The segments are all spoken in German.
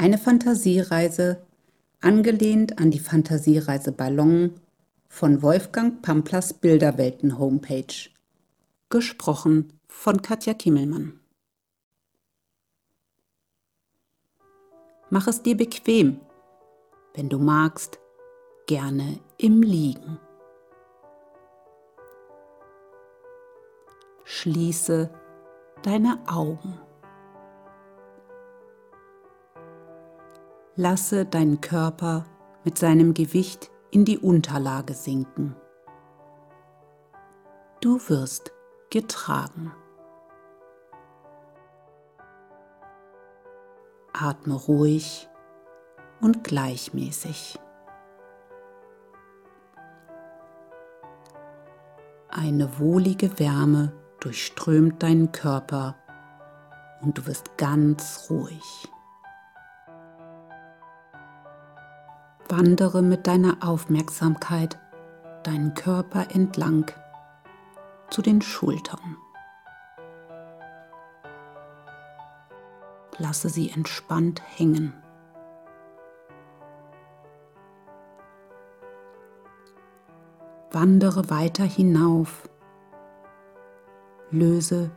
Eine Fantasiereise, angelehnt an die Fantasiereise Ballon von Wolfgang Pamplas Bilderwelten Homepage. Gesprochen von Katja Kimmelmann. Mach es dir bequem, wenn du magst, gerne im Liegen. Schließe deine Augen. Lasse deinen Körper mit seinem Gewicht in die Unterlage sinken. Du wirst getragen. Atme ruhig und gleichmäßig. Eine wohlige Wärme durchströmt deinen Körper und du wirst ganz ruhig. Wandere mit deiner Aufmerksamkeit deinen Körper entlang zu den Schultern. Lasse sie entspannt hängen. Wandere weiter hinauf. Löse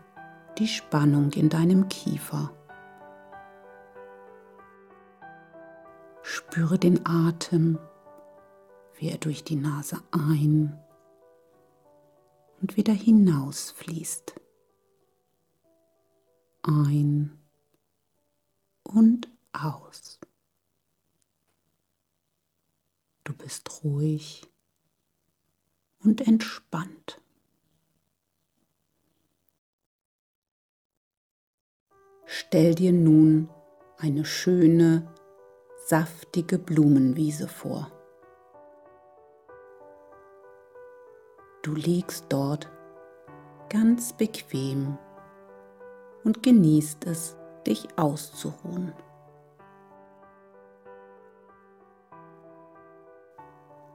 die Spannung in deinem Kiefer. Spüre den Atem, wie er durch die Nase ein und wieder hinaus fließt. Ein und aus. Du bist ruhig und entspannt. Stell dir nun eine schöne, saftige Blumenwiese vor. Du liegst dort ganz bequem und genießt es, dich auszuruhen.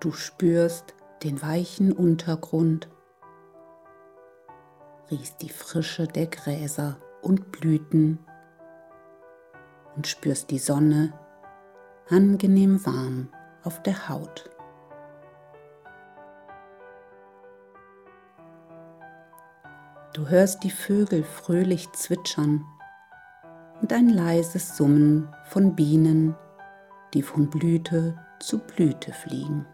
Du spürst den weichen Untergrund, riechst die Frische der Gräser und Blüten und spürst die Sonne, angenehm warm auf der Haut. Du hörst die Vögel fröhlich zwitschern und ein leises Summen von Bienen, die von Blüte zu Blüte fliegen.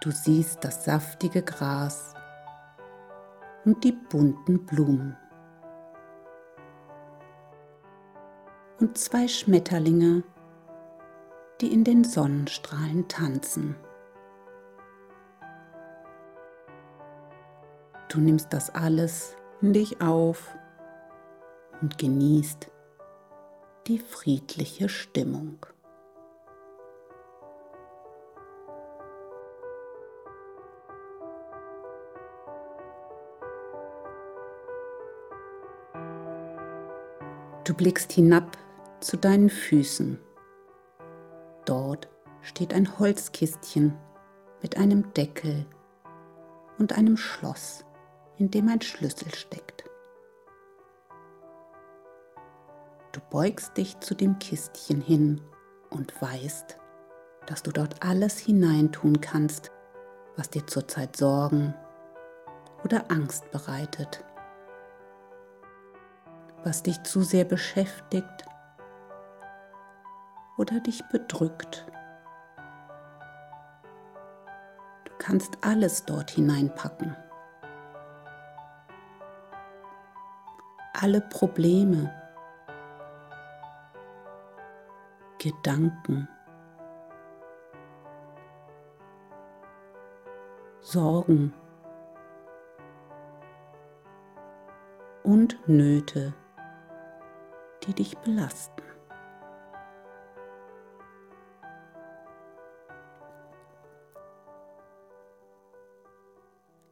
Du siehst das saftige Gras und die bunten Blumen. Und zwei Schmetterlinge, die in den Sonnenstrahlen tanzen. Du nimmst das alles in dich auf und genießt die friedliche Stimmung. Du blickst hinab zu deinen Füßen. Dort steht ein Holzkistchen mit einem Deckel und einem Schloss, in dem ein Schlüssel steckt. Du beugst dich zu dem Kistchen hin und weißt, dass du dort alles hineintun kannst, was dir zurzeit Sorgen oder Angst bereitet, was dich zu sehr beschäftigt oder dich bedrückt. Du kannst alles dort hineinpacken. Alle Probleme, Gedanken, Sorgen und Nöte, die dich belasten.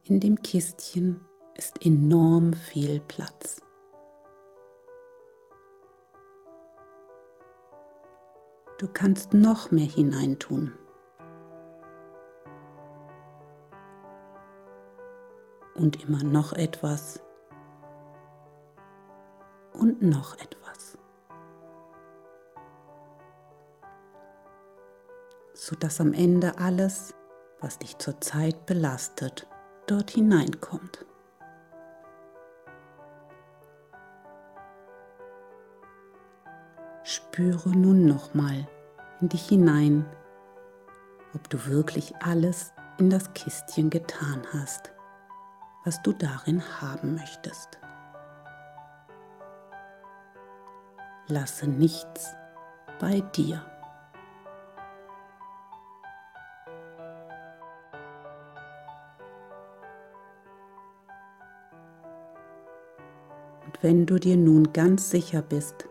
In dem Kistchen ist enorm viel Platz. Du kannst noch mehr hineintun. Und immer noch etwas. Und noch etwas. Sodass am Ende alles, was dich zurzeit belastet, dort hineinkommt. Spüre nun nochmal in dich hinein, ob du wirklich alles in das Kistchen getan hast, was du darin haben möchtest. Lasse nichts bei dir. Wenn du dir nun ganz sicher bist,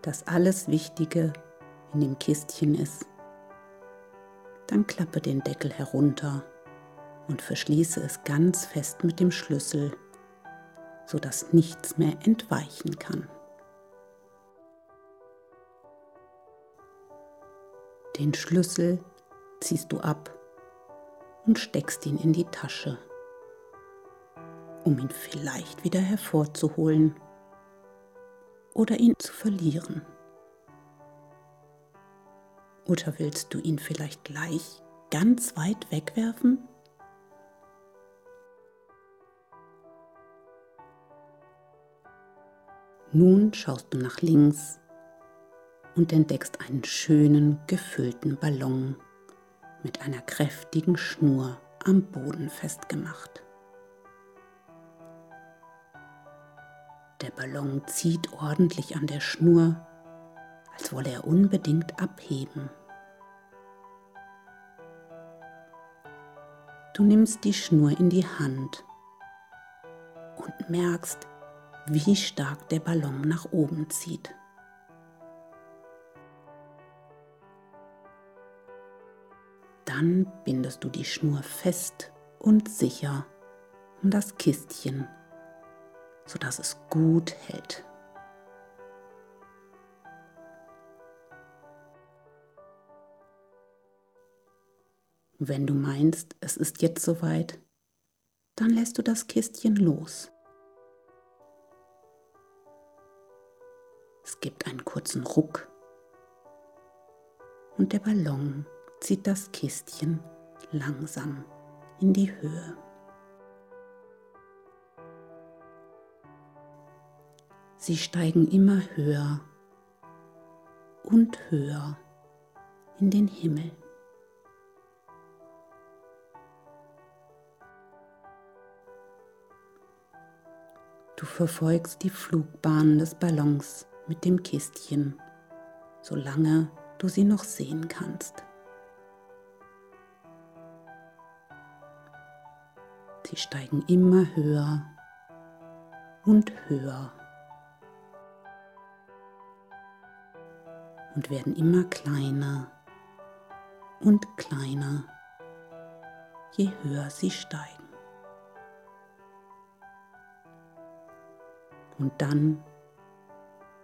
dass alles Wichtige in dem Kistchen ist, dann klappe den Deckel herunter und verschließe es ganz fest mit dem Schlüssel, sodass nichts mehr entweichen kann. Den Schlüssel ziehst du ab und steckst ihn in die Tasche, um ihn vielleicht wieder hervorzuholen oder ihn zu verlieren. Oder willst du ihn vielleicht gleich ganz weit wegwerfen? Nun schaust du nach links und entdeckst einen schönen, gefüllten Ballon mit einer kräftigen Schnur am Boden festgemacht. Ballon zieht ordentlich an der Schnur, als wolle er unbedingt abheben. Du nimmst die Schnur in die Hand und merkst, wie stark der Ballon nach oben zieht. Dann bindest du die Schnur fest und sicher um das Kistchen, sodass es gut hält. Wenn du meinst, es ist jetzt soweit, dann lässt du das Kistchen los. Es gibt einen kurzen Ruck und der Ballon zieht das Kistchen langsam in die Höhe. Sie steigen immer höher und höher in den Himmel. Du verfolgst die Flugbahn des Ballons mit dem Kistchen, solange du sie noch sehen kannst. Sie steigen immer höher und höher und werden immer kleiner und kleiner, je höher sie steigen. Und dann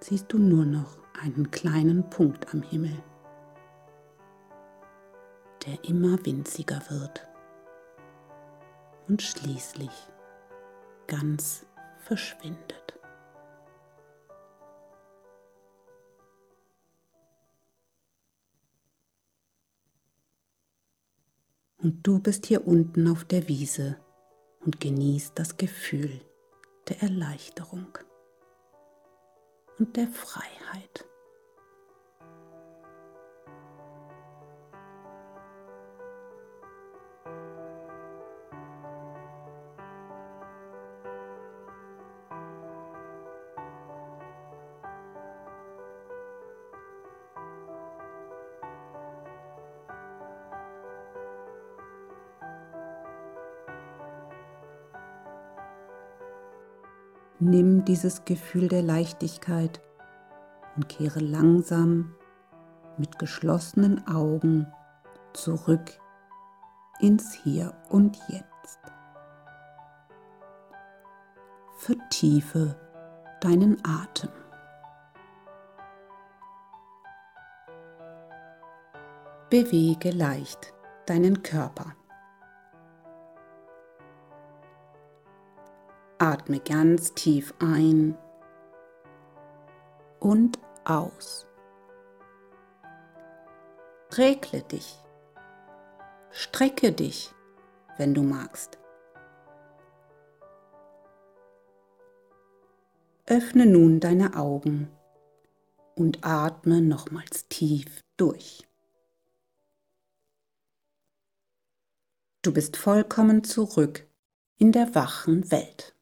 siehst du nur noch einen kleinen Punkt am Himmel, der immer winziger wird und schließlich ganz verschwindet. Und du bist hier unten auf der Wiese und genießt das Gefühl der Erleichterung und der Freiheit. Nimm dieses Gefühl der Leichtigkeit und kehre langsam mit geschlossenen Augen zurück ins Hier und Jetzt. Vertiefe deinen Atem. Bewege leicht deinen Körper. Atme ganz tief ein und aus. Regle dich Strecke dich, wenn du magst. Öffne nun deine Augen und atme nochmals tief durch. Du bist vollkommen zurück in der wachen Welt.